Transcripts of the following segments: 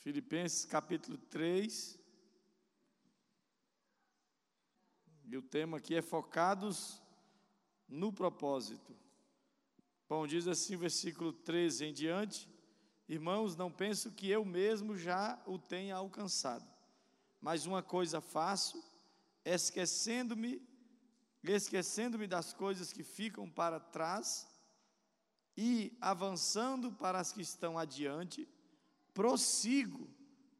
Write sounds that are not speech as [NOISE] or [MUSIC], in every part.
Filipenses capítulo 3. E o tema aqui é focados no propósito. Bom, diz assim o versículo 13 em diante: Irmãos, não penso que eu mesmo já o tenha alcançado, mas uma coisa faço, esquecendo-me, esquecendo-me das coisas que ficam para trás e avançando para as que estão adiante, prossigo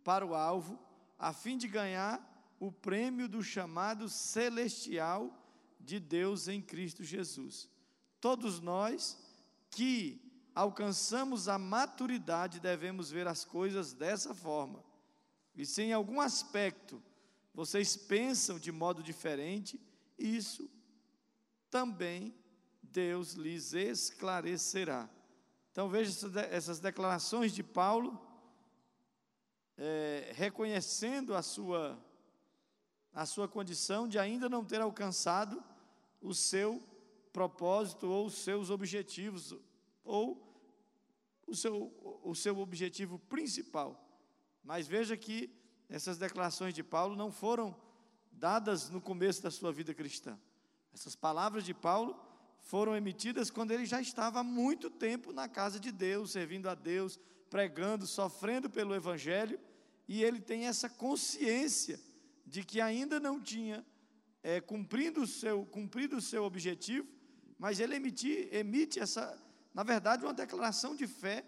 para o alvo, a fim de ganhar o prêmio do chamado celestial de Deus em Cristo Jesus. Todos nós que alcançamos a maturidade devemos ver as coisas dessa forma. E se em algum aspecto vocês pensam de modo diferente, isso também Deus lhes esclarecerá. Então veja essas declarações de Paulo, é, reconhecendo a sua a sua condição de ainda não ter alcançado o seu propósito ou os seus objetivos, ou o seu, o seu objetivo principal. Mas veja que essas declarações de Paulo não foram dadas no começo da sua vida cristã. Essas palavras de Paulo foram emitidas quando ele já estava há muito tempo na casa de Deus, servindo a Deus, pregando, sofrendo pelo Evangelho, e ele tem essa consciência de que ainda não tinha é, cumprido, o seu, cumprido o seu objetivo, mas ele emite, emite essa, na verdade, uma declaração de fé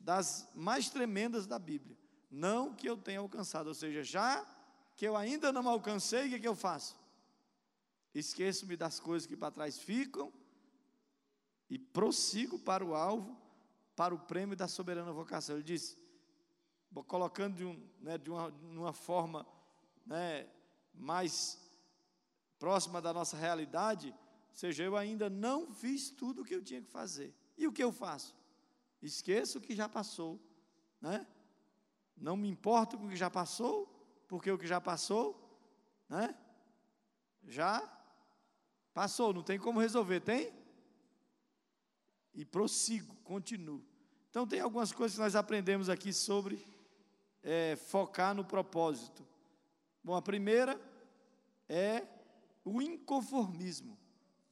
das mais tremendas da Bíblia. Não que eu tenha alcançado, ou seja, já que eu ainda não alcancei, o que, que eu faço? Esqueço-me das coisas que para trás ficam e prossigo para o alvo, para o prêmio da soberana vocação. Ele disse, colocando de, um, né, de uma, uma forma né, mais próxima da nossa realidade, ou seja, eu ainda não fiz tudo o que eu tinha que fazer. E o que eu faço? Esqueço o que já passou, né? Não me importo com o que já passou, porque o que já passou, né? Já passou, não tem como resolver, tem? E prossigo, continuo. Então tem algumas coisas que nós aprendemos aqui sobre é, focar no propósito. Bom, a primeira é o inconformismo.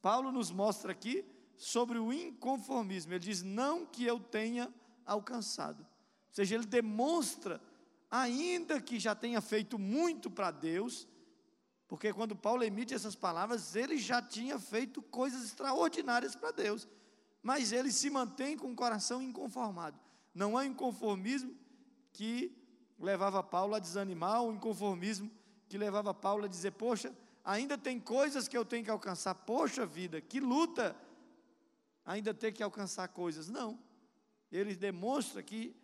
Paulo nos mostra aqui sobre o inconformismo. Ele diz: não que eu tenha alcançado. Ou seja, ele demonstra, ainda que já tenha feito muito para Deus, porque quando Paulo emite essas palavras, ele já tinha feito coisas extraordinárias para Deus, mas ele se mantém com o coração inconformado. Não é inconformismo que levava Paulo a desanimar, o inconformismo que levava Paulo a dizer: Poxa, ainda tem coisas que eu tenho que alcançar. Poxa vida, que luta ainda ter que alcançar coisas. Não. Ele demonstra que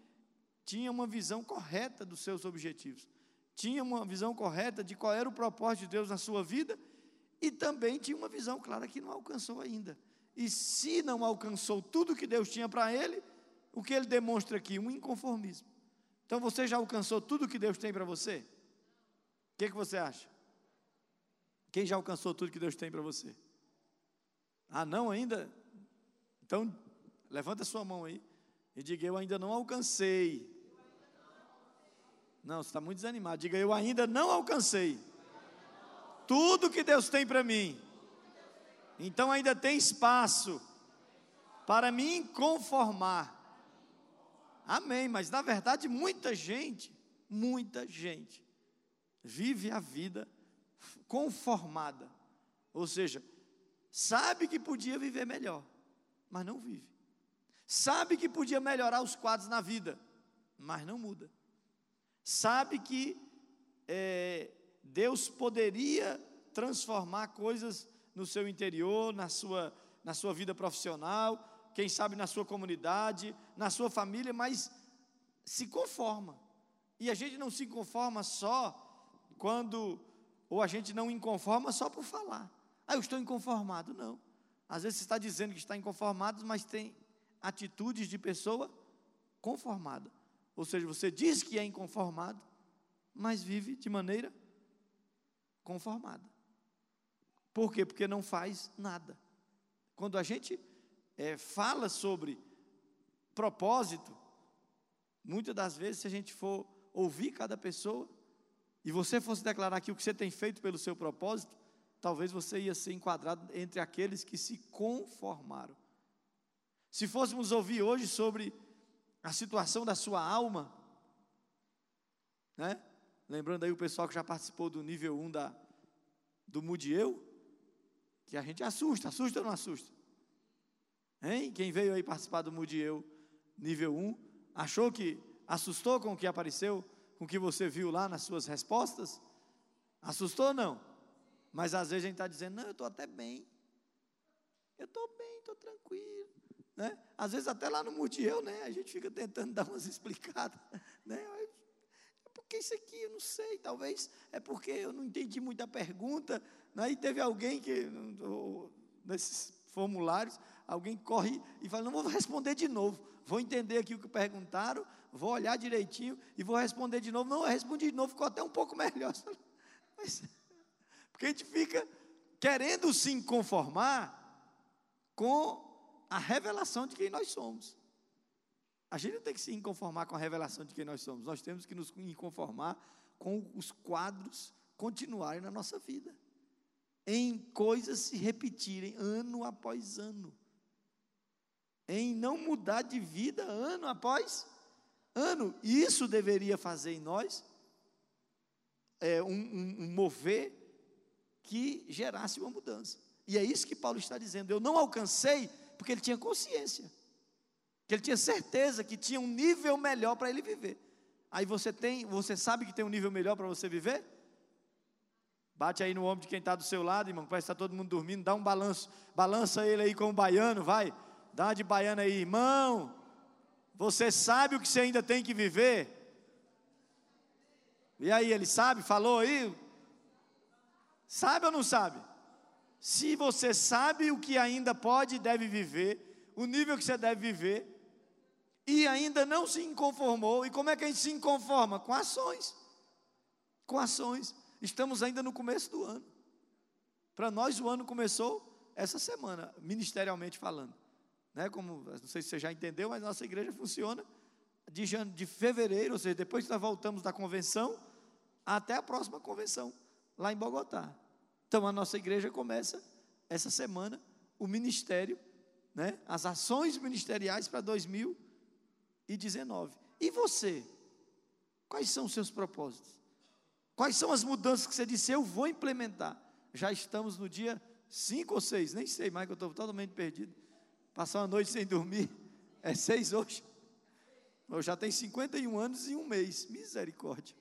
tinha uma visão correta dos seus objetivos, tinha uma visão correta de qual era o propósito de Deus na sua vida e também tinha uma visão clara que não alcançou ainda. E se não alcançou tudo que Deus tinha para ele, o que ele demonstra aqui? Um inconformismo. Então você já alcançou tudo que Deus tem para você? que, que você acha? Quem já alcançou tudo que Deus tem para você? Ah, não ainda? Então, levanta sua mão aí e diga: Eu ainda não alcancei. Não, você está muito desanimado. Diga: Eu ainda não alcancei tudo que Deus tem para mim. Então ainda tem espaço para me conformar. Amém. Mas na verdade, muita gente, muita gente vive a vida conformada. Ou seja, sabe que podia viver melhor, mas não vive. Sabe que podia melhorar os quadros na vida, mas não muda. Sabe que é, Deus poderia transformar coisas no seu interior, na sua, na sua vida profissional, quem sabe na sua comunidade, na sua família, mas se conforma. E a gente não se conforma só quando ou a gente não inconforma só por falar. Ah, eu estou inconformado. Não. Às vezes você está dizendo que está inconformado, mas tem atitudes de pessoa conformada. Ou seja, você diz que é inconformado, mas vive de maneira conformada. Por quê? Porque não faz nada. Quando a gente é, fala sobre propósito, muitas das vezes, se a gente for ouvir cada pessoa, e você fosse declarar aqui o que você tem feito pelo seu propósito, talvez você ia ser enquadrado entre aqueles que se conformaram. Se fôssemos ouvir hoje sobre a situação da sua alma, né? Lembrando aí o pessoal que já participou do nível 1 da, do Mudieu, que a gente assusta, assusta ou não assusta? Hein? Quem veio aí participar do Mudieu nível 1, achou que assustou com o que apareceu, com o que você viu lá nas suas respostas? Assustou ou não? Mas às vezes a gente está dizendo, não, eu estou até bem. Eu estou bem, estou tranquilo. Né? Às vezes até lá no Mudieu, né? A gente fica tentando [LAUGHS] dar umas explicadas. Né? É porque isso aqui, eu não sei, talvez é porque eu não entendi muita pergunta. Né? E teve alguém que, nesses formulários, alguém corre e fala: Não vou responder de novo, vou entender aqui o que perguntaram, vou olhar direitinho e vou responder de novo. Não, eu respondi de novo, ficou até um pouco melhor. [LAUGHS] Mas, porque a gente fica querendo se conformar com a revelação de quem nós somos. A gente não tem que se conformar com a revelação de quem nós somos, nós temos que nos conformar com os quadros continuarem na nossa vida, em coisas se repetirem ano após ano em não mudar de vida ano após ano. Isso deveria fazer em nós é, um, um, um mover que gerasse uma mudança. E é isso que Paulo está dizendo. Eu não alcancei porque ele tinha consciência, que ele tinha certeza que tinha um nível melhor para ele viver. Aí você tem, você sabe que tem um nível melhor para você viver? Bate aí no ombro de quem está do seu lado, irmão, parece que está todo mundo dormindo, dá um balanço, balança ele aí com o baiano, vai. Dá de baiana aí, irmão. Você sabe o que você ainda tem que viver? E aí, ele sabe? Falou aí? Sabe ou não sabe? Se você sabe o que ainda pode e deve viver, o nível que você deve viver, e ainda não se inconformou, e como é que a gente se inconforma? Com ações. Com ações. Estamos ainda no começo do ano. Para nós, o ano começou essa semana, ministerialmente falando né, como, não sei se você já entendeu, mas nossa igreja funciona de, de fevereiro, ou seja, depois que nós voltamos da convenção, até a próxima convenção, lá em Bogotá. Então a nossa igreja começa essa semana o ministério, né, as ações ministeriais para 2019. E você? Quais são os seus propósitos? Quais são as mudanças que você disse, eu vou implementar? Já estamos no dia 5 ou 6, nem sei mais, que eu estou totalmente perdido. Passar uma noite sem dormir. [LAUGHS] É seis hoje. Eu já tenho 51 anos e um mês. Misericórdia.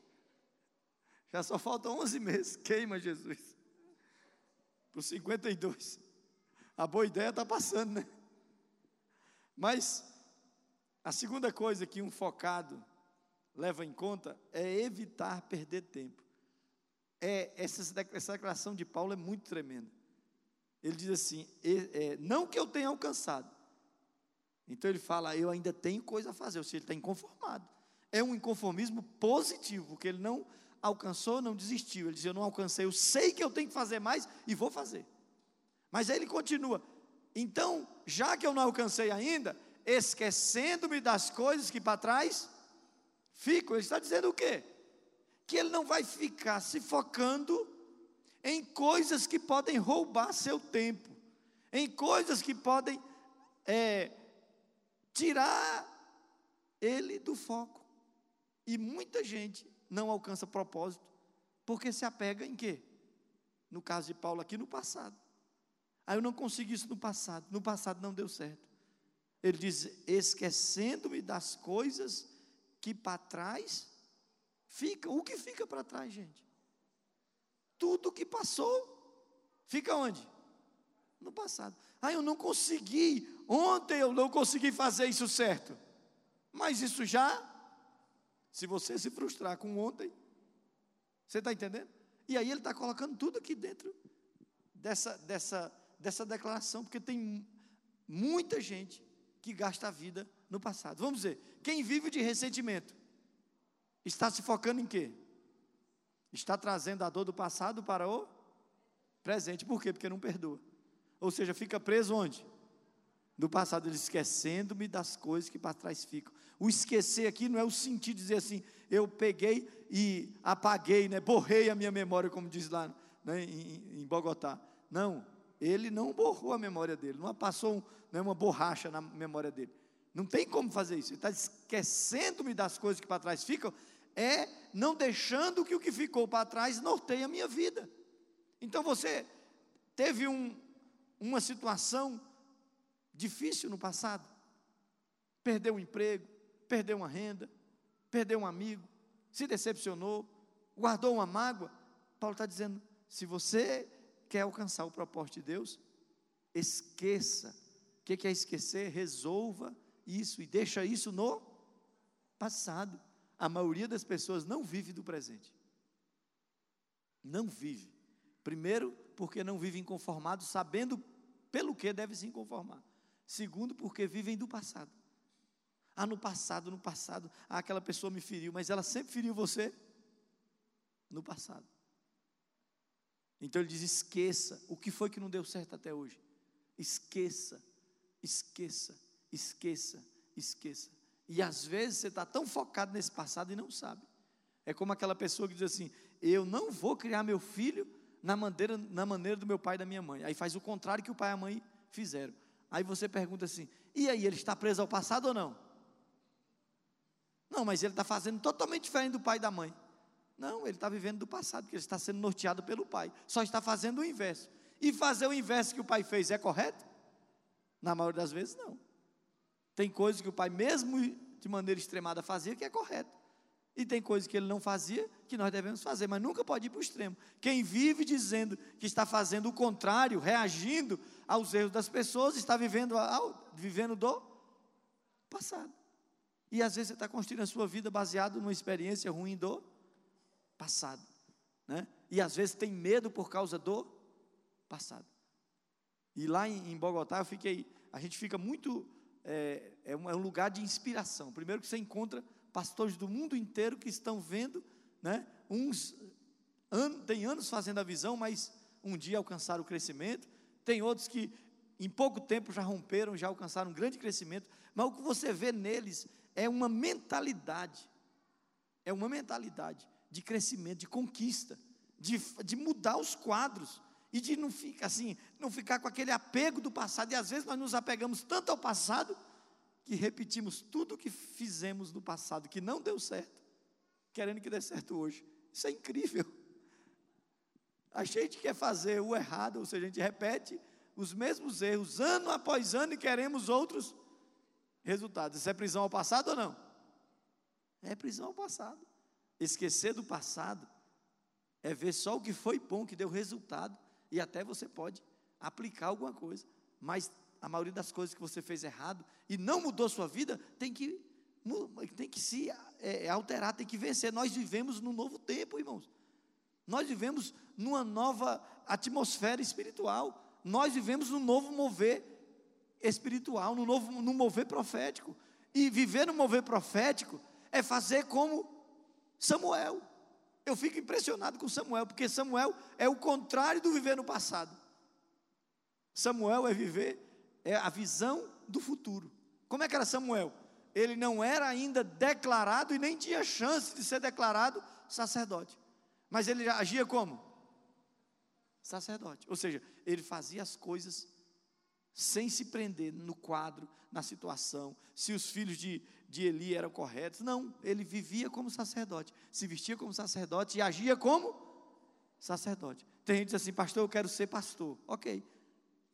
Já só faltam 11 meses. Queima, Jesus. Por 52. A boa ideia está passando, né? Mas a segunda coisa que um focado leva em conta é evitar perder tempo. É, essa, essa declaração de Paulo é muito tremenda ele diz assim: é, não que eu tenha alcançado. Então ele fala, eu ainda tenho coisa a fazer, ou seja, ele está inconformado. É um inconformismo positivo, porque ele não alcançou, não desistiu. Ele diz: Eu não alcancei, eu sei que eu tenho que fazer mais e vou fazer. Mas aí ele continua: Então, já que eu não alcancei ainda, esquecendo-me das coisas que para trás fico. Ele está dizendo o quê? Que ele não vai ficar se focando em coisas que podem roubar seu tempo, em coisas que podem é, tirar ele do foco. E muita gente não alcança propósito porque se apega em quê? No caso de Paulo aqui, no passado. Aí ah, eu não consegui isso no passado, no passado não deu certo. Ele diz: esquecendo-me das coisas que para trás ficam. O que fica para trás, gente? Tudo que passou fica onde? No passado. Ah, eu não consegui. Ontem eu não consegui fazer isso certo. Mas isso já, se você se frustrar com ontem, você está entendendo? E aí ele está colocando tudo aqui dentro dessa, dessa, dessa declaração, porque tem muita gente que gasta a vida no passado. Vamos dizer, quem vive de ressentimento está se focando em quê? Está trazendo a dor do passado para o presente. Por quê? Porque não perdoa. Ou seja, fica preso onde? No passado, ele esquecendo-me das coisas que para trás ficam. O esquecer aqui não é o sentido de dizer assim, eu peguei e apaguei, né, borrei a minha memória, como diz lá né, em, em Bogotá. Não, ele não borrou a memória dele, não passou um, né, uma borracha na memória dele. Não tem como fazer isso. Ele está esquecendo-me das coisas que para trás ficam, é não deixando que o que ficou para trás norteie a minha vida. Então você teve um, uma situação difícil no passado, perdeu um emprego, perdeu uma renda, perdeu um amigo, se decepcionou, guardou uma mágoa. Paulo está dizendo: se você quer alcançar o propósito de Deus, esqueça. O que é esquecer? Resolva isso e deixa isso no passado. A maioria das pessoas não vive do presente. Não vive. Primeiro, porque não vivem conformados, sabendo pelo que deve se conformar. Segundo, porque vivem do passado. Ah, no passado, no passado, ah, aquela pessoa me feriu, mas ela sempre feriu você no passado. Então ele diz: esqueça o que foi que não deu certo até hoje. Esqueça, esqueça, esqueça, esqueça. E às vezes você está tão focado nesse passado e não sabe. É como aquela pessoa que diz assim: Eu não vou criar meu filho na maneira, na maneira do meu pai e da minha mãe. Aí faz o contrário que o pai e a mãe fizeram. Aí você pergunta assim: E aí, ele está preso ao passado ou não? Não, mas ele está fazendo totalmente diferente do pai e da mãe. Não, ele está vivendo do passado, porque ele está sendo norteado pelo pai. Só está fazendo o inverso. E fazer o inverso que o pai fez é correto? Na maioria das vezes, não. Tem coisas que o pai, mesmo de maneira extremada, fazia que é correto. E tem coisas que ele não fazia que nós devemos fazer, mas nunca pode ir para o extremo. Quem vive dizendo que está fazendo o contrário, reagindo aos erros das pessoas, está vivendo, vivendo do passado. E às vezes você está construindo a sua vida baseado numa experiência ruim do passado. Né? E às vezes tem medo por causa do passado. E lá em, em Bogotá eu fiquei, a gente fica muito é, é, um, é, um, lugar de inspiração. Primeiro que você encontra pastores do mundo inteiro que estão vendo, né? Uns an, tem anos fazendo a visão, mas um dia alcançaram o crescimento. Tem outros que em pouco tempo já romperam, já alcançaram um grande crescimento. Mas o que você vê neles é uma mentalidade, é uma mentalidade de crescimento, de conquista, de, de mudar os quadros e de não ficar assim, não ficar com aquele apego do passado. E às vezes nós nos apegamos tanto ao passado que repetimos tudo o que fizemos no passado que não deu certo, querendo que dê certo hoje. Isso é incrível. A gente quer fazer o errado, ou seja, a gente repete os mesmos erros ano após ano e queremos outros resultados. Isso é prisão ao passado ou não? É prisão ao passado. Esquecer do passado é ver só o que foi bom, que deu resultado e até você pode aplicar alguma coisa, mas a maioria das coisas que você fez errado e não mudou sua vida, tem que, tem que se é, alterar, tem que vencer. Nós vivemos num novo tempo, irmãos. Nós vivemos numa nova atmosfera espiritual. Nós vivemos num novo mover espiritual, num novo num mover profético. E viver no mover profético é fazer como Samuel. Eu fico impressionado com Samuel, porque Samuel é o contrário do viver no passado. Samuel é viver, é a visão do futuro. Como é que era Samuel? Ele não era ainda declarado e nem tinha chance de ser declarado sacerdote. Mas ele agia como? Sacerdote. Ou seja, ele fazia as coisas sem se prender no quadro, na situação, se os filhos de, de Eli eram corretos. Não, ele vivia como sacerdote, se vestia como sacerdote e agia como sacerdote. Tem gente que diz assim, pastor, eu quero ser pastor. Ok.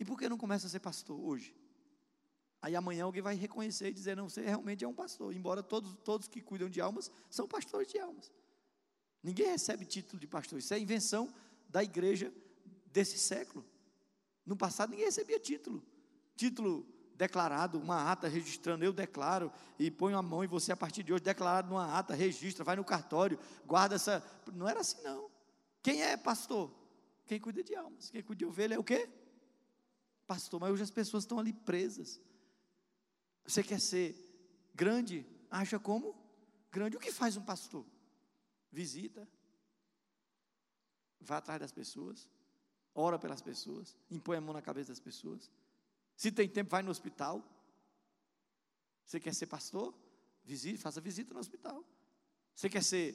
E por que não começa a ser pastor hoje? Aí amanhã alguém vai reconhecer e dizer, não, você realmente é um pastor. Embora todos, todos que cuidam de almas são pastores de almas. Ninguém recebe título de pastor. Isso é invenção da igreja desse século. No passado ninguém recebia título. Título declarado, uma ata registrando, eu declaro, e ponho a mão em você a partir de hoje, declarado numa ata, registra, vai no cartório, guarda essa. Não era assim, não. Quem é pastor? Quem cuida de almas. Quem cuida de ovelha é o quê? Pastor, mas hoje as pessoas estão ali presas. Você quer ser grande? Acha como? Grande. O que faz um pastor? Visita, vai atrás das pessoas, ora pelas pessoas, impõe a mão na cabeça das pessoas. Se tem tempo, vai no hospital. Você quer ser pastor? Visite, faça visita no hospital. Você quer ser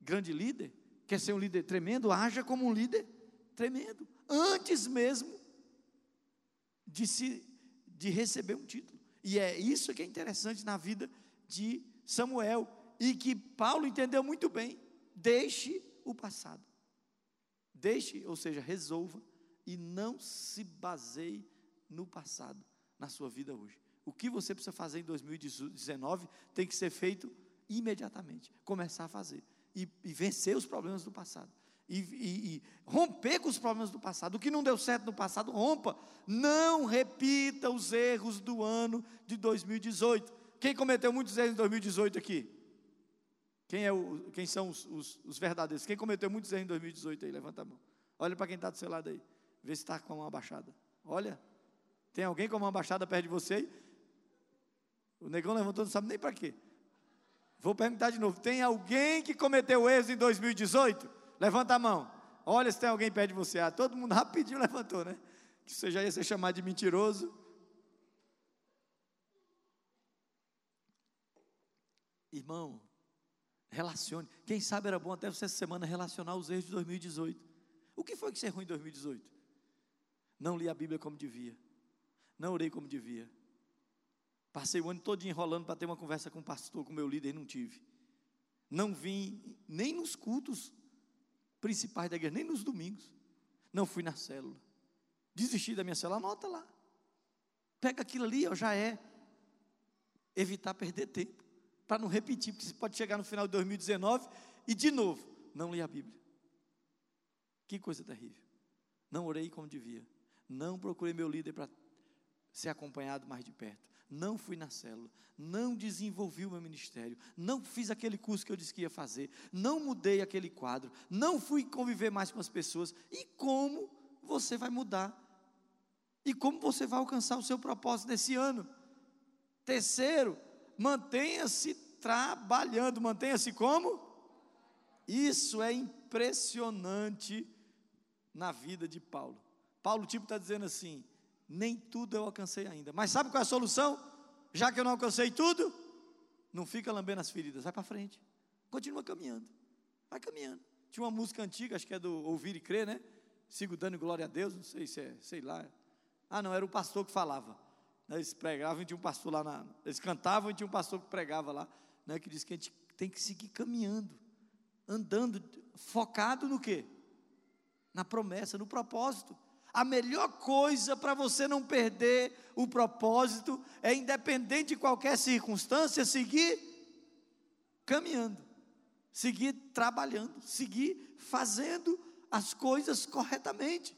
grande líder? Quer ser um líder tremendo? Haja como um líder tremendo. Antes mesmo de, se, de receber um título. E é isso que é interessante na vida de Samuel. E que Paulo entendeu muito bem. Deixe o passado. Deixe, ou seja, resolva e não se baseie no passado, na sua vida hoje. O que você precisa fazer em 2019 tem que ser feito imediatamente. Começar a fazer. E, e vencer os problemas do passado. E, e, e, romper com os problemas do passado. O que não deu certo no passado, rompa. Não repita os erros do ano de 2018. Quem cometeu muitos erros em 2018 aqui? Quem, é o, quem são os, os, os verdadeiros? Quem cometeu muitos erros em 2018 aí? Levanta a mão. Olha para quem está do seu lado aí. Vê se está com a mão abaixada. Olha. Tem alguém com a mão abaixada perto de você aí? O negão levantou, não sabe nem para quê. Vou perguntar de novo: tem alguém que cometeu erros em 2018? Levanta a mão. Olha se tem alguém perto de você. Ah, todo mundo rapidinho [LAUGHS] levantou, né? Que você já ia ser chamado de mentiroso. Irmão, relacione. Quem sabe era bom até você essa semana relacionar os erros de 2018. O que foi que você errou em 2018? Não li a Bíblia como devia. Não orei como devia. Passei o ano todo enrolando para ter uma conversa com o pastor, com o meu líder, e não tive. Não vim nem nos cultos principais da igreja, nem nos domingos. Não fui na célula. Desisti da minha célula, anota lá. Pega aquilo ali, ó, já é. Evitar perder tempo. Para não repetir, porque você pode chegar no final de 2019 e de novo, não ler a Bíblia. Que coisa terrível. Não orei como devia. Não procurei meu líder para ser acompanhado mais de perto. Não fui na célula, não desenvolvi o meu ministério, não fiz aquele curso que eu disse que ia fazer, não mudei aquele quadro, não fui conviver mais com as pessoas. E como você vai mudar? E como você vai alcançar o seu propósito nesse ano? Terceiro, mantenha-se trabalhando, mantenha-se como? Isso é impressionante na vida de Paulo. Paulo, tipo, está dizendo assim: nem tudo eu alcancei ainda. Mas sabe qual é a solução? Já que eu não alcancei tudo, não fica lambendo as feridas, vai para frente. Continua caminhando. Vai caminhando. Tinha uma música antiga, acho que é do Ouvir e Crer, né? Sigo dando glória a Deus, não sei se é, sei lá. Ah, não, era o pastor que falava. Eles pregavam e tinha um pastor lá na. Eles cantavam e tinha um pastor que pregava lá, né? Que diz que a gente tem que seguir caminhando, andando, focado no quê? Na promessa, no propósito a melhor coisa para você não perder o propósito é, independente de qualquer circunstância, seguir caminhando, seguir trabalhando, seguir fazendo as coisas corretamente.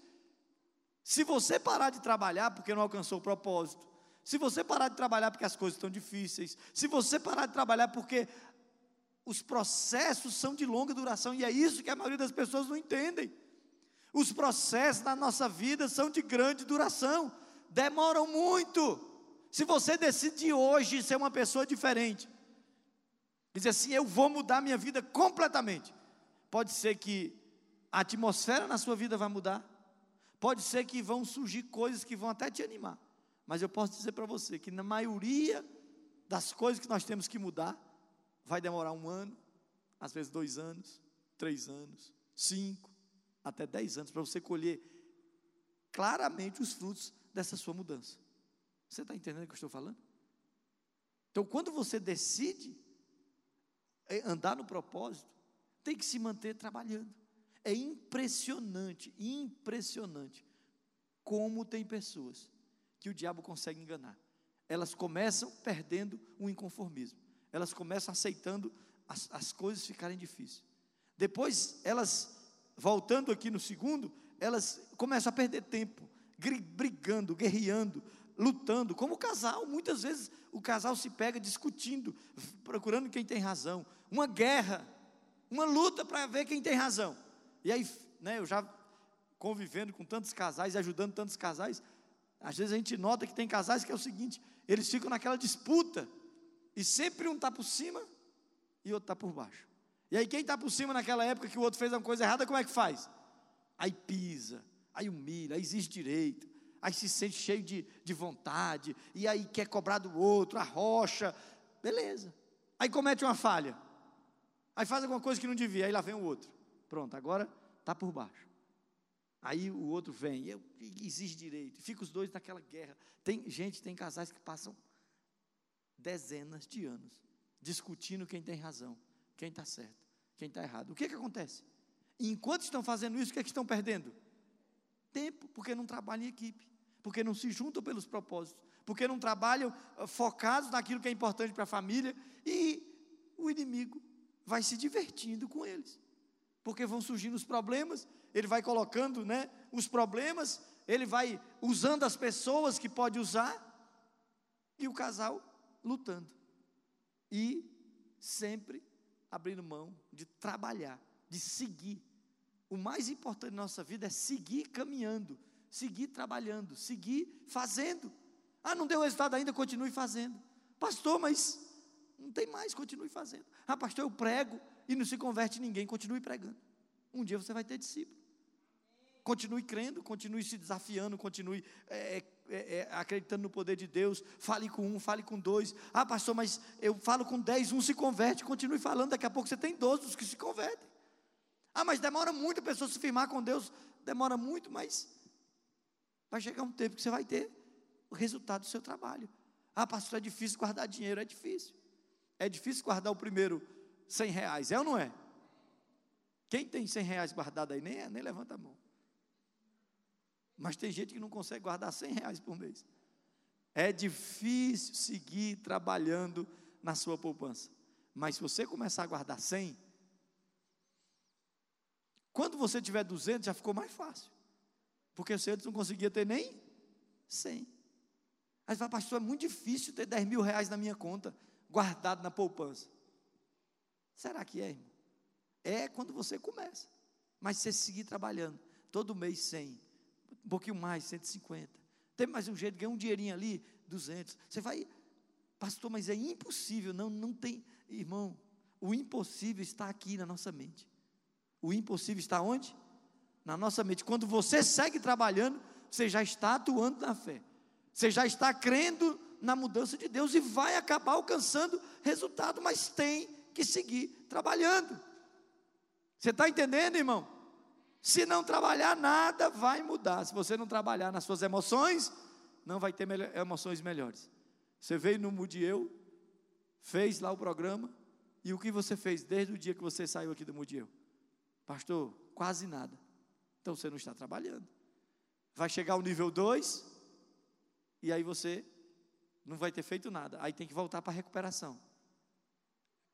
Se você parar de trabalhar porque não alcançou o propósito, se você parar de trabalhar porque as coisas estão difíceis, se você parar de trabalhar porque os processos são de longa duração, e é isso que a maioria das pessoas não entendem. Os processos na nossa vida são de grande duração, demoram muito. Se você decide hoje ser uma pessoa diferente, dizer assim, eu vou mudar minha vida completamente, pode ser que a atmosfera na sua vida vai mudar, pode ser que vão surgir coisas que vão até te animar, mas eu posso dizer para você que na maioria das coisas que nós temos que mudar, vai demorar um ano, às vezes dois anos, três anos, cinco, até 10 anos para você colher claramente os frutos dessa sua mudança. Você está entendendo o que eu estou falando? Então, quando você decide é, andar no propósito, tem que se manter trabalhando. É impressionante, impressionante como tem pessoas que o diabo consegue enganar. Elas começam perdendo o inconformismo. Elas começam aceitando as, as coisas ficarem difíceis. Depois elas voltando aqui no segundo, elas começam a perder tempo, brigando, guerreando, lutando, como o casal, muitas vezes o casal se pega discutindo, procurando quem tem razão, uma guerra, uma luta para ver quem tem razão. E aí, né, eu já convivendo com tantos casais, ajudando tantos casais, às vezes a gente nota que tem casais que é o seguinte, eles ficam naquela disputa, e sempre um está por cima e outro está por baixo. E aí quem está por cima naquela época que o outro fez uma coisa errada, como é que faz? Aí pisa, aí humilha, aí exige direito, aí se sente cheio de, de vontade, e aí quer cobrar do outro, arrocha. beleza. Aí comete uma falha. Aí faz alguma coisa que não devia, aí lá vem o outro. Pronto, agora está por baixo. Aí o outro vem, eu, exige direito, fica os dois naquela guerra. Tem gente, tem casais que passam dezenas de anos discutindo quem tem razão, quem está certo, quem está errado. O que, que acontece? enquanto estão fazendo isso, o que, é que estão perdendo? Tempo, porque não trabalham em equipe, porque não se juntam pelos propósitos, porque não trabalham ah, focados naquilo que é importante para a família, e o inimigo vai se divertindo com eles, porque vão surgindo os problemas, ele vai colocando né, os problemas, ele vai usando as pessoas que pode usar, e o casal lutando, e sempre abrindo mão de trabalhar, de seguir. O mais importante na nossa vida é seguir caminhando, seguir trabalhando, seguir fazendo. Ah, não deu resultado ainda, continue fazendo. Pastor, mas não tem mais, continue fazendo. Ah, pastor, eu prego e não se converte ninguém, continue pregando. Um dia você vai ter discípulo. Continue crendo, continue se desafiando, continue é, é, é, é, acreditando no poder de Deus. Fale com um, fale com dois. Ah, pastor, mas eu falo com dez, um se converte. Continue falando, daqui a pouco você tem doze dos que se convertem. Ah, mas demora muito a pessoa se firmar com Deus. Demora muito, mas vai chegar um tempo que você vai ter o resultado do seu trabalho. Ah, pastor, é difícil guardar dinheiro. É difícil. É difícil guardar o primeiro 100 reais, é ou não é? Quem tem 100 reais guardado aí, nem, nem levanta a mão. Mas tem gente que não consegue guardar 100 reais por mês. É difícil seguir trabalhando na sua poupança. Mas se você começar a guardar 100, quando você tiver 200, já ficou mais fácil. Porque você antes não conseguia ter nem 100. Aí você fala, pastor, é muito difícil ter 10 mil reais na minha conta, guardado na poupança. Será que é, irmão? É quando você começa. Mas se você seguir trabalhando, todo mês 100, um pouquinho mais, 150. Tem mais um jeito, ganha um dinheirinho ali, 200. Você vai, pastor, mas é impossível. Não, não tem, irmão. O impossível está aqui na nossa mente. O impossível está onde? Na nossa mente. Quando você segue trabalhando, você já está atuando na fé. Você já está crendo na mudança de Deus e vai acabar alcançando resultado, mas tem que seguir trabalhando. Você está entendendo, irmão? Se não trabalhar, nada vai mudar. Se você não trabalhar nas suas emoções, não vai ter emoções melhores. Você veio no Mudieu, fez lá o programa, e o que você fez desde o dia que você saiu aqui do Mudieu? Pastor, quase nada. Então você não está trabalhando. Vai chegar ao nível 2, e aí você não vai ter feito nada. Aí tem que voltar para a recuperação.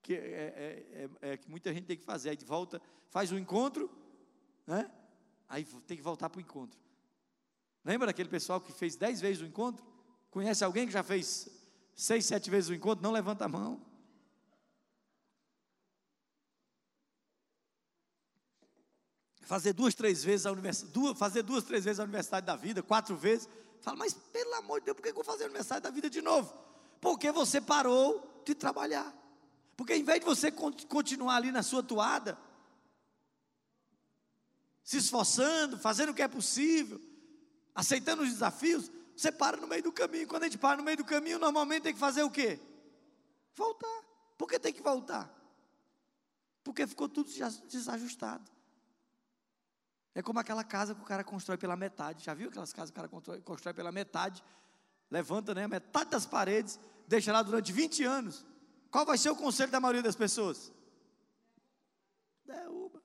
Que é, é, é, é, que muita gente tem que fazer. Aí volta, faz o um encontro, né? Aí tem que voltar para o encontro. Lembra daquele pessoal que fez dez vezes o encontro? Conhece alguém que já fez seis, sete vezes o encontro? Não levanta a mão. Fazer duas, três vezes a universidade, duas, fazer duas, três vezes a universidade da vida, quatro vezes. Fala, mas pelo amor de Deus, por que eu vou fazer a universidade da vida de novo? Porque você parou de trabalhar. Porque em vez de você continuar ali na sua toada, se esforçando, fazendo o que é possível, aceitando os desafios, você para no meio do caminho. Quando a gente para no meio do caminho, normalmente tem que fazer o quê? Voltar. Por que tem que voltar? Porque ficou tudo desajustado. É como aquela casa que o cara constrói pela metade. Já viu aquelas casas que o cara constrói, constrói pela metade? Levanta né, metade das paredes, deixa lá durante 20 anos. Qual vai ser o conselho da maioria das pessoas? Derruba,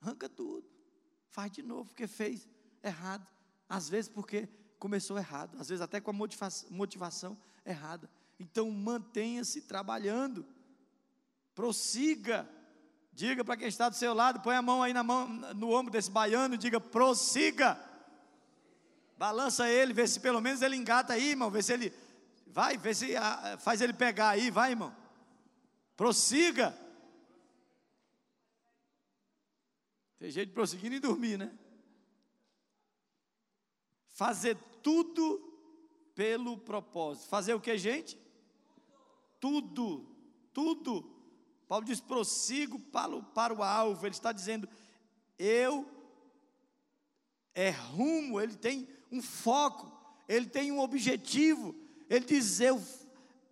arranca tudo faz de novo, porque fez errado. Às vezes porque começou errado, às vezes até com a motivação, motivação errada. Então mantenha-se trabalhando, prossiga. Diga para quem está do seu lado, põe a mão aí na mão, no ombro desse baiano diga: prossiga. Balança ele, vê se pelo menos ele engata aí, irmão. Vê se ele vai, vê se ah, faz ele pegar aí, vai, irmão. Prossiga. Tem jeito de prosseguir e dormir, né? Fazer tudo pelo propósito. Fazer o que, gente? Tudo, tudo. Paulo diz: prossigo para o, para o alvo. Ele está dizendo: eu é rumo, ele tem um foco, ele tem um objetivo. Ele diz: eu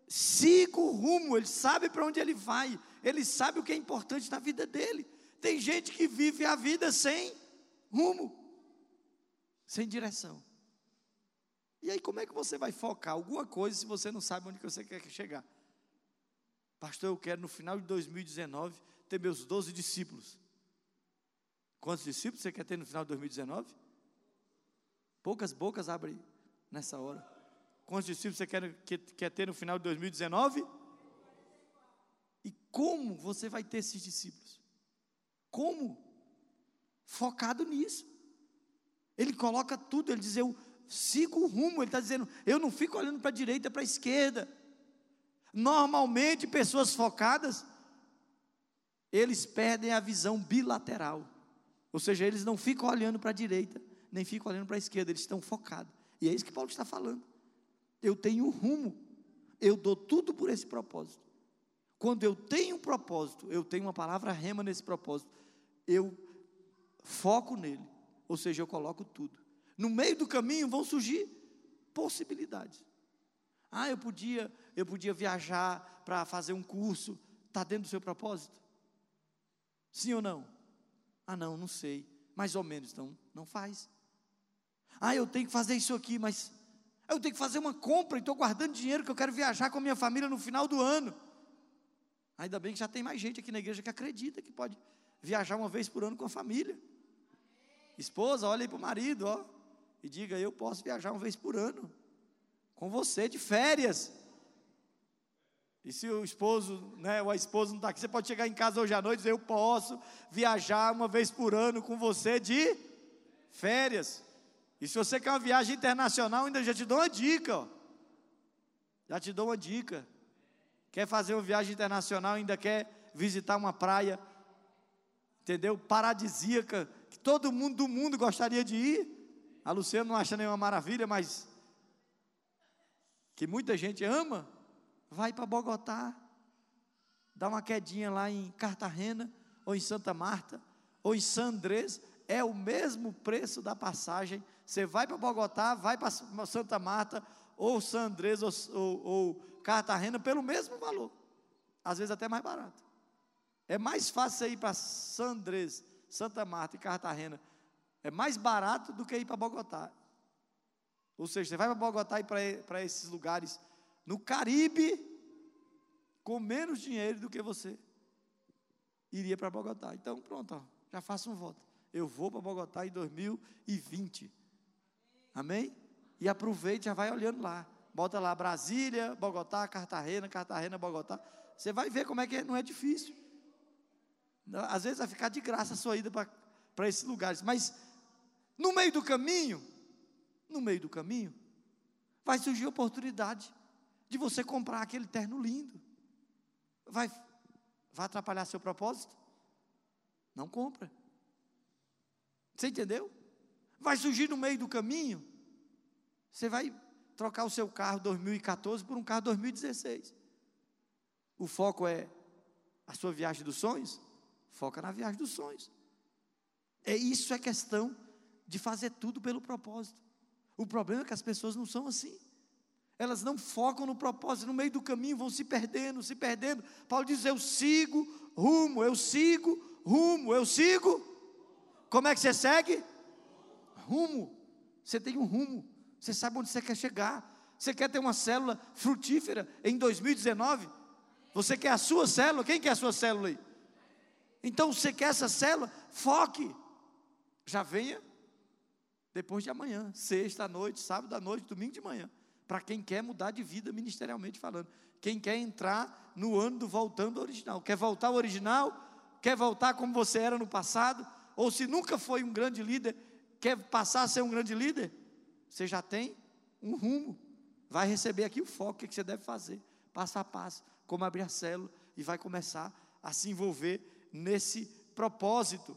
siga o rumo, ele sabe para onde ele vai, ele sabe o que é importante na vida dele. Tem gente que vive a vida sem rumo, sem direção. E aí, como é que você vai focar alguma coisa se você não sabe onde que você quer chegar? Pastor, eu quero no final de 2019 ter meus 12 discípulos. Quantos discípulos você quer ter no final de 2019? Poucas bocas abrem nessa hora. Quantos discípulos você quer, quer, quer ter no final de 2019? E como você vai ter esses discípulos? Como? Focado nisso. Ele coloca tudo, ele diz: Eu sigo o rumo. Ele está dizendo: Eu não fico olhando para a direita, para a esquerda. Normalmente, pessoas focadas, eles perdem a visão bilateral. Ou seja, eles não ficam olhando para a direita, nem ficam olhando para a esquerda, eles estão focados. E é isso que Paulo está falando. Eu tenho um rumo, eu dou tudo por esse propósito. Quando eu tenho um propósito, eu tenho uma palavra rema nesse propósito, eu foco nele, ou seja, eu coloco tudo. No meio do caminho vão surgir possibilidades. Ah, eu podia, eu podia viajar para fazer um curso, está dentro do seu propósito? Sim ou não? Ah, não, não sei. Mais ou menos, então não faz. Ah, eu tenho que fazer isso aqui, mas eu tenho que fazer uma compra e estou guardando dinheiro que eu quero viajar com a minha família no final do ano. Ainda bem que já tem mais gente aqui na igreja que acredita que pode viajar uma vez por ano com a família. Esposa, olha aí para o marido, ó, e diga: Eu posso viajar uma vez por ano com você de férias. E se o esposo, né, ou a esposa não está aqui, você pode chegar em casa hoje à noite e dizer: Eu posso viajar uma vez por ano com você de férias. E se você quer uma viagem internacional, ainda já te dou uma dica. Ó. Já te dou uma dica. Quer fazer uma viagem internacional, ainda quer visitar uma praia, entendeu? Paradisíaca, que todo mundo do mundo gostaria de ir. A Luciana não acha nenhuma maravilha, mas que muita gente ama vai para Bogotá, dá uma quedinha lá em Cartagena, ou em Santa Marta, ou em San Andrés, é o mesmo preço da passagem. Você vai para Bogotá, vai para Santa Marta, ou San Andrés, ou, ou, ou Cartagena, pelo mesmo valor. Às vezes até mais barato. É mais fácil ir para San Andrés, Santa Marta e Cartagena. É mais barato do que ir para Bogotá. Ou seja, você vai para Bogotá e para esses lugares no Caribe com menos dinheiro do que você iria para Bogotá. Então, pronto, ó, já faço um voto. Eu vou para Bogotá em 2020. Amém? E aproveite, já vai olhando lá. Bota lá Brasília, Bogotá, Cartagena, Cartagena, Bogotá. Você vai ver como é que é, não é difícil. Às vezes vai ficar de graça a sua ida para esses lugares. Mas no meio do caminho, no meio do caminho, vai surgir oportunidade de você comprar aquele terno lindo. Vai, vai atrapalhar seu propósito? Não compra. Você entendeu? Vai surgir no meio do caminho. Você vai trocar o seu carro 2014 por um carro 2016. O foco é a sua viagem dos sonhos? Foca na viagem dos sonhos. É isso é questão de fazer tudo pelo propósito. O problema é que as pessoas não são assim elas não focam no propósito, no meio do caminho vão se perdendo, se perdendo. Paulo diz: Eu sigo rumo, eu sigo rumo, eu sigo. Como é que você segue? Rumo. Você tem um rumo, você sabe onde você quer chegar. Você quer ter uma célula frutífera em 2019? Você quer a sua célula? Quem quer a sua célula aí? Então, você quer essa célula? Foque. Já venha depois de amanhã, sexta à noite, sábado à noite, domingo de manhã para quem quer mudar de vida ministerialmente falando. Quem quer entrar no ano do voltando ao original. Quer voltar ao original? Quer voltar como você era no passado? Ou se nunca foi um grande líder, quer passar a ser um grande líder? Você já tem um rumo. Vai receber aqui o foco, o que você deve fazer, passo a passo, como abrir a célula, e vai começar a se envolver nesse propósito.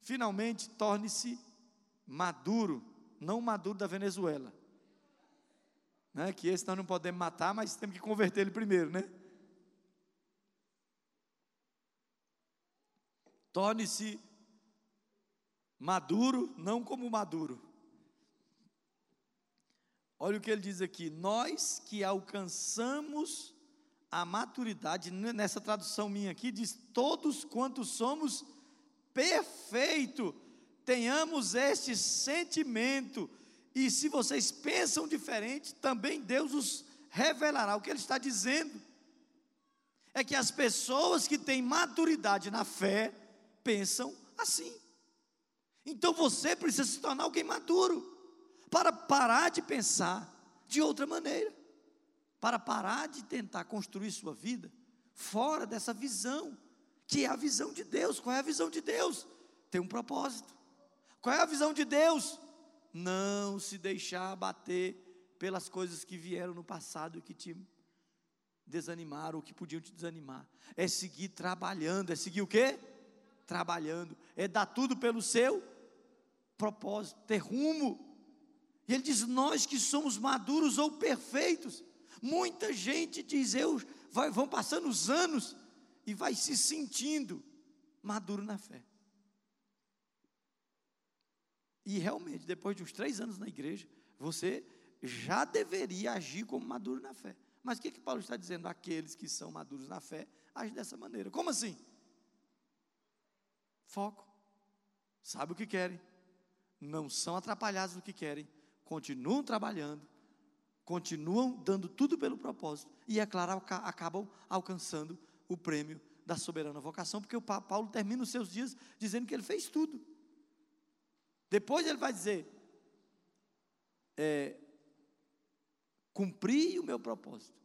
Finalmente, torne-se maduro, não maduro da Venezuela, né? que esse nós não podemos matar, mas temos que converter ele primeiro, né? Torne-se maduro, não como maduro. Olha o que ele diz aqui: nós que alcançamos a maturidade, nessa tradução minha aqui, diz: todos quantos somos perfeito, tenhamos este sentimento, e se vocês pensam diferente, também Deus os revelará. O que ele está dizendo é que as pessoas que têm maturidade na fé pensam assim. Então você precisa se tornar alguém maduro para parar de pensar de outra maneira, para parar de tentar construir sua vida fora dessa visão, que é a visão de Deus. Qual é a visão de Deus? Tem um propósito. Qual é a visão de Deus? Não se deixar abater pelas coisas que vieram no passado e que te desanimaram, ou que podiam te desanimar. É seguir trabalhando, é seguir o quê? Trabalhando, é dar tudo pelo seu propósito, ter rumo. E ele diz: Nós que somos maduros ou perfeitos. Muita gente diz: Eu, vai, vão passando os anos e vai se sentindo maduro na fé. E realmente, depois de uns três anos na igreja, você já deveria agir como maduro na fé. Mas o que, que Paulo está dizendo? Aqueles que são maduros na fé agem dessa maneira. Como assim? Foco. Sabe o que querem. Não são atrapalhados no que querem. Continuam trabalhando. Continuam dando tudo pelo propósito. E, é claro, acabam alcançando o prêmio da soberana vocação, porque o Paulo termina os seus dias dizendo que ele fez tudo. Depois ele vai dizer: é, cumpri o meu propósito,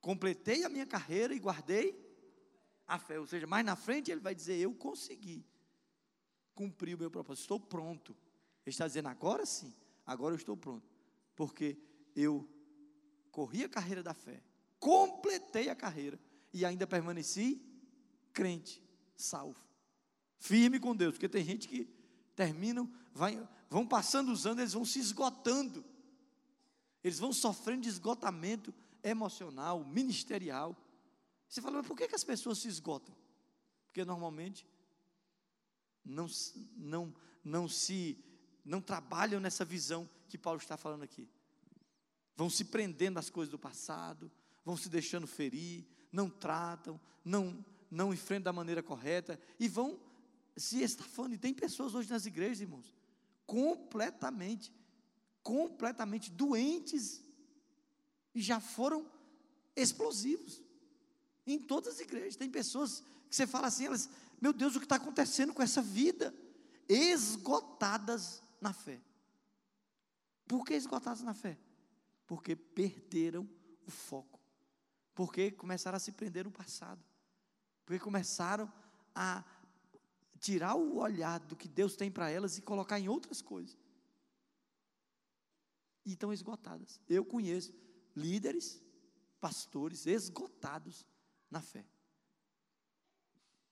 completei a minha carreira e guardei a fé. Ou seja, mais na frente ele vai dizer: eu consegui cumprir o meu propósito, estou pronto. Ele está dizendo: agora sim, agora eu estou pronto, porque eu corri a carreira da fé, completei a carreira e ainda permaneci crente, salvo, firme com Deus, porque tem gente que terminam, vai, vão passando os anos, eles vão se esgotando. Eles vão sofrendo de esgotamento emocional, ministerial. Você fala, mas por que, que as pessoas se esgotam? Porque normalmente não, não, não se não trabalham nessa visão que Paulo está falando aqui. Vão se prendendo às coisas do passado, vão se deixando ferir, não tratam, não não enfrentam da maneira correta e vão se estafando. E tem pessoas hoje nas igrejas, irmãos, completamente, completamente doentes e já foram explosivos. Em todas as igrejas, tem pessoas que você fala assim, elas, meu Deus, o que está acontecendo com essa vida? Esgotadas na fé. Por que esgotadas na fé? Porque perderam o foco. Porque começaram a se prender no passado. Porque começaram a tirar o olhar do que Deus tem para elas e colocar em outras coisas. E estão esgotadas. Eu conheço líderes, pastores esgotados na fé.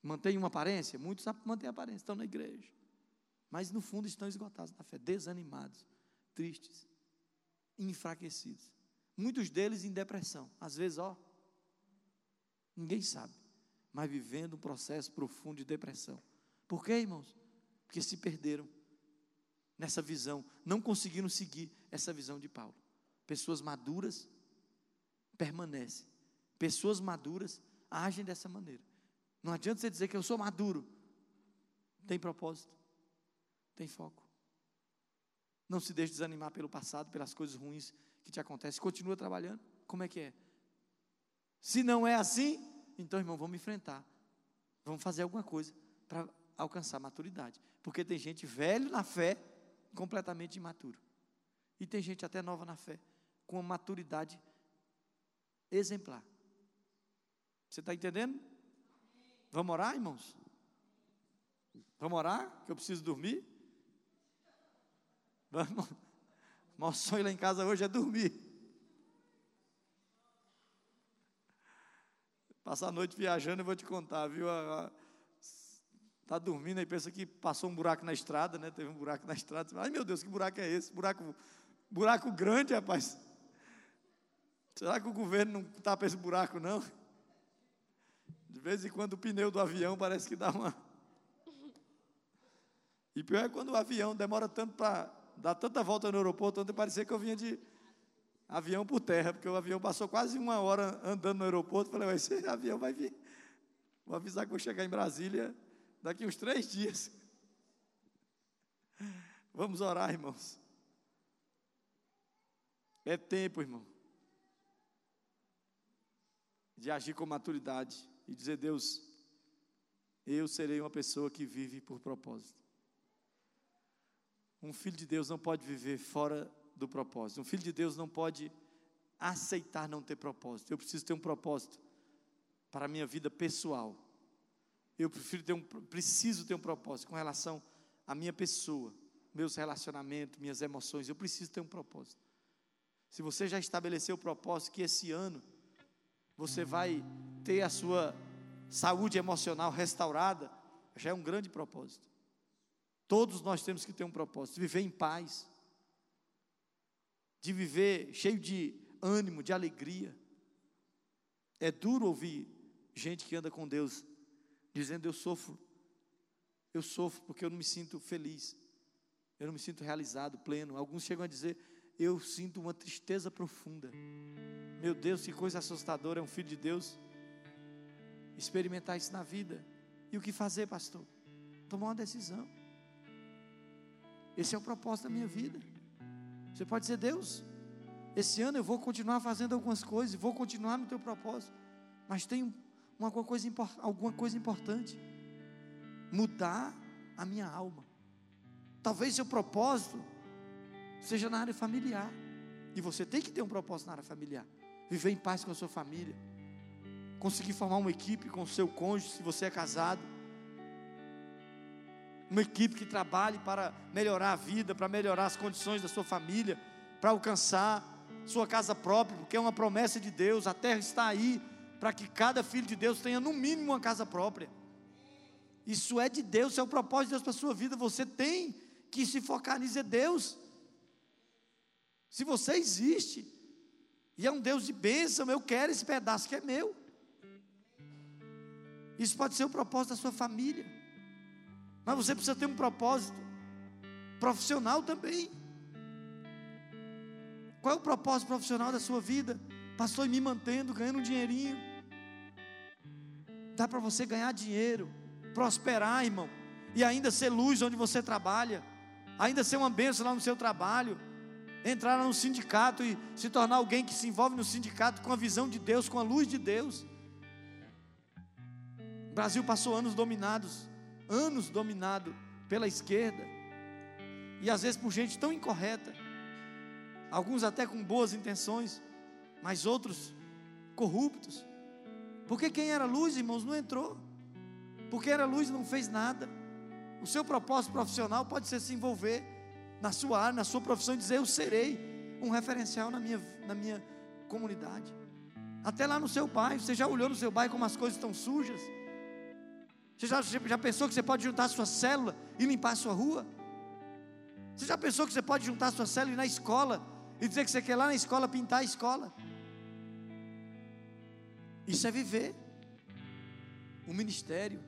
Mantém uma aparência? Muitos mantêm aparência, estão na igreja. Mas no fundo estão esgotados na fé, desanimados, tristes, enfraquecidos. Muitos deles em depressão. Às vezes, ó, ninguém sabe, mas vivendo um processo profundo de depressão. Por quê, irmãos? Porque se perderam nessa visão, não conseguiram seguir essa visão de Paulo. Pessoas maduras permanecem. Pessoas maduras agem dessa maneira. Não adianta você dizer que eu sou maduro. Tem propósito. Tem foco. Não se deixe desanimar pelo passado, pelas coisas ruins que te acontecem. Continua trabalhando. Como é que é? Se não é assim, então, irmão, vamos enfrentar. Vamos fazer alguma coisa para alcançar maturidade. Porque tem gente velho na fé, completamente imaturo. E tem gente até nova na fé, com uma maturidade exemplar. Você está entendendo? Vamos orar, irmãos? Vamos orar? Que eu preciso dormir? Vamos. Nosso sonho lá em casa hoje é dormir. Passar a noite viajando, eu vou te contar, viu? Está dormindo e pensa que passou um buraco na estrada, né? Teve um buraco na estrada. Ai meu Deus, que buraco é esse? Buraco, buraco grande, rapaz. Será que o governo não tapa esse buraco, não? De vez em quando o pneu do avião parece que dá uma. E pior é quando o avião demora tanto para dar tanta volta no aeroporto, ontem parecia que eu vinha de avião por terra, porque o avião passou quase uma hora andando no aeroporto. Falei, esse avião vai vir. Vou avisar que vou chegar em Brasília daqui uns três dias. [LAUGHS] Vamos orar, irmãos. É tempo, irmão, de agir com maturidade e dizer: Deus, eu serei uma pessoa que vive por propósito. Um filho de Deus não pode viver fora do propósito. Um filho de Deus não pode aceitar não ter propósito. Eu preciso ter um propósito para a minha vida pessoal. Eu prefiro ter um, preciso ter um propósito com relação à minha pessoa, meus relacionamentos, minhas emoções. Eu preciso ter um propósito. Se você já estabeleceu o propósito que esse ano você vai ter a sua saúde emocional restaurada, já é um grande propósito. Todos nós temos que ter um propósito, viver em paz, de viver cheio de ânimo, de alegria. É duro ouvir gente que anda com Deus dizendo eu sofro, eu sofro porque eu não me sinto feliz, eu não me sinto realizado, pleno. Alguns chegam a dizer eu sinto uma tristeza profunda. Meu Deus, que coisa assustadora é um filho de Deus experimentar isso na vida. E o que fazer, pastor? Tomar uma decisão. Esse é o propósito da minha vida. Você pode dizer, Deus, esse ano eu vou continuar fazendo algumas coisas, vou continuar no teu propósito, mas tem uma coisa, alguma coisa importante: mudar a minha alma. Talvez seu propósito seja na área familiar, e você tem que ter um propósito na área familiar, viver em paz com a sua família, conseguir formar uma equipe com o seu cônjuge, se você é casado uma equipe que trabalhe para melhorar a vida, para melhorar as condições da sua família, para alcançar sua casa própria, porque é uma promessa de Deus, a terra está aí para que cada filho de Deus tenha no mínimo uma casa própria. Isso é de Deus, é o propósito de Deus para a sua vida. Você tem que se focar nisso, é Deus. Se você existe, e é um Deus de bênção, eu quero esse pedaço que é meu. Isso pode ser o propósito da sua família. Mas você precisa ter um propósito profissional também. Qual é o propósito profissional da sua vida? Pastor, me mantendo, ganhando um dinheirinho. Dá para você ganhar dinheiro, prosperar, irmão, e ainda ser luz onde você trabalha, ainda ser uma bênção lá no seu trabalho, entrar no sindicato e se tornar alguém que se envolve no sindicato com a visão de Deus, com a luz de Deus. O Brasil passou anos dominados anos dominado pela esquerda, e às vezes por gente tão incorreta, alguns até com boas intenções, mas outros corruptos. Porque quem era luz, irmãos, não entrou. Porque era luz, não fez nada. O seu propósito profissional pode ser se envolver na sua área, na sua profissão, e dizer: Eu serei um referencial na minha, na minha comunidade. Até lá no seu bairro, você já olhou no seu bairro como as coisas estão sujas? Você já, já pensou que você pode juntar a sua célula e limpar a sua rua? Você já pensou que você pode juntar a sua célula e ir na escola e dizer que você quer lá na escola pintar a escola? Isso é viver um ministério,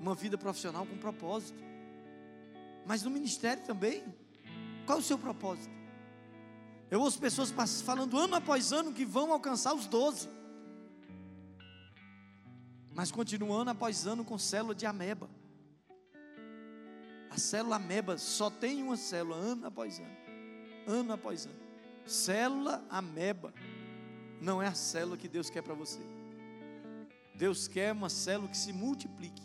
uma vida profissional com propósito. Mas no ministério também, qual o seu propósito? Eu ouço pessoas falando ano após ano que vão alcançar os doze mas continua ano após ano com célula de ameba. A célula ameba só tem uma célula, ano após ano. Ano após ano. Célula ameba não é a célula que Deus quer para você. Deus quer uma célula que se multiplique.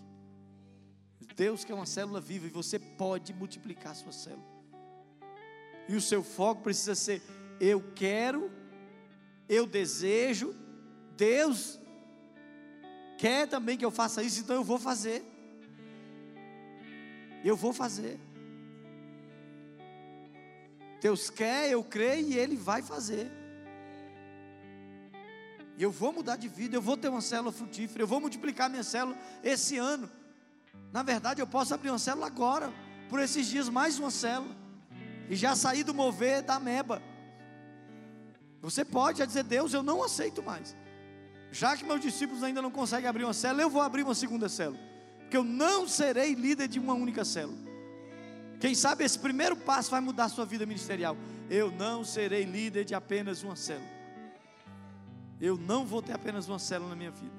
Deus quer uma célula viva e você pode multiplicar a sua célula. E o seu foco precisa ser: eu quero, eu desejo, Deus quer também que eu faça isso, então eu vou fazer. Eu vou fazer. Deus quer, eu creio e Ele vai fazer. Eu vou mudar de vida, eu vou ter uma célula frutífera, eu vou multiplicar minha célula esse ano. Na verdade, eu posso abrir uma célula agora, por esses dias, mais uma célula. E já sair do mover da meba. Você pode já dizer, Deus, eu não aceito mais. Já que meus discípulos ainda não conseguem abrir uma célula, eu vou abrir uma segunda célula. Porque eu não serei líder de uma única célula. Quem sabe esse primeiro passo vai mudar a sua vida ministerial. Eu não serei líder de apenas uma célula. Eu não vou ter apenas uma célula na minha vida.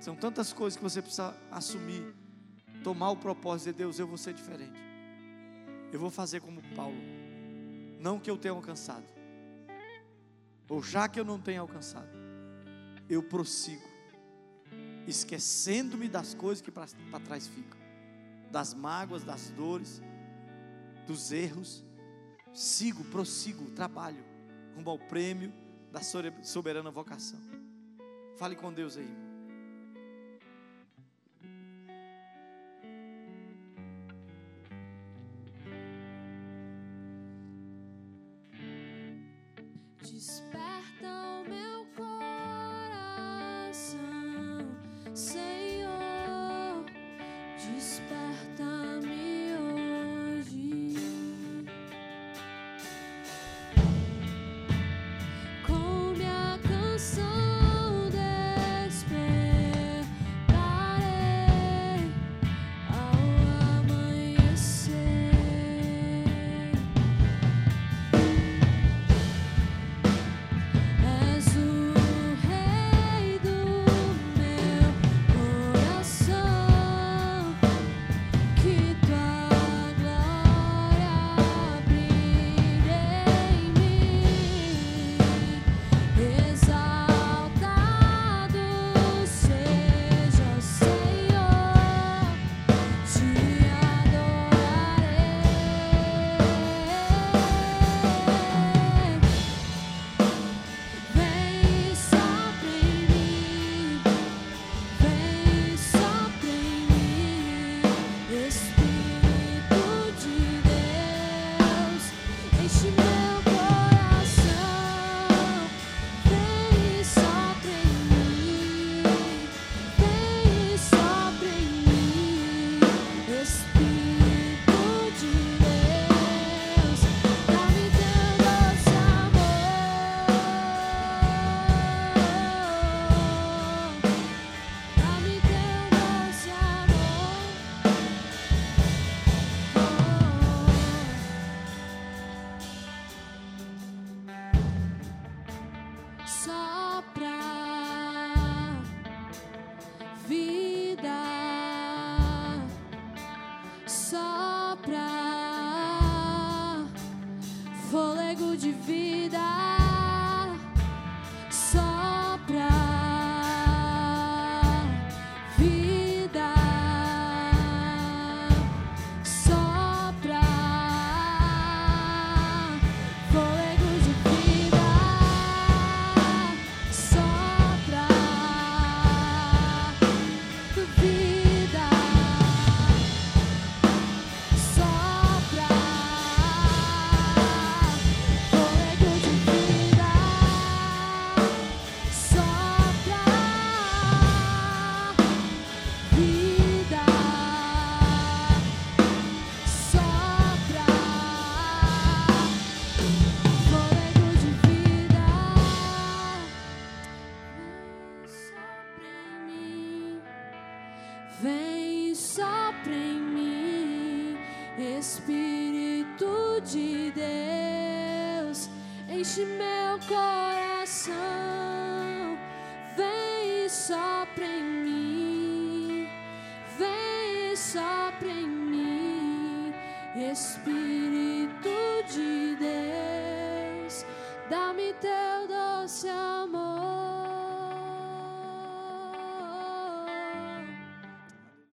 São tantas coisas que você precisa assumir, tomar o propósito de Deus, eu vou ser diferente. Eu vou fazer como Paulo. Não que eu tenha alcançado. Ou já que eu não tenha alcançado, eu prossigo, esquecendo-me das coisas que para trás ficam, das mágoas, das dores, dos erros. Sigo, prossigo, trabalho rumo ao prêmio da soberana vocação. Fale com Deus aí. Espírito de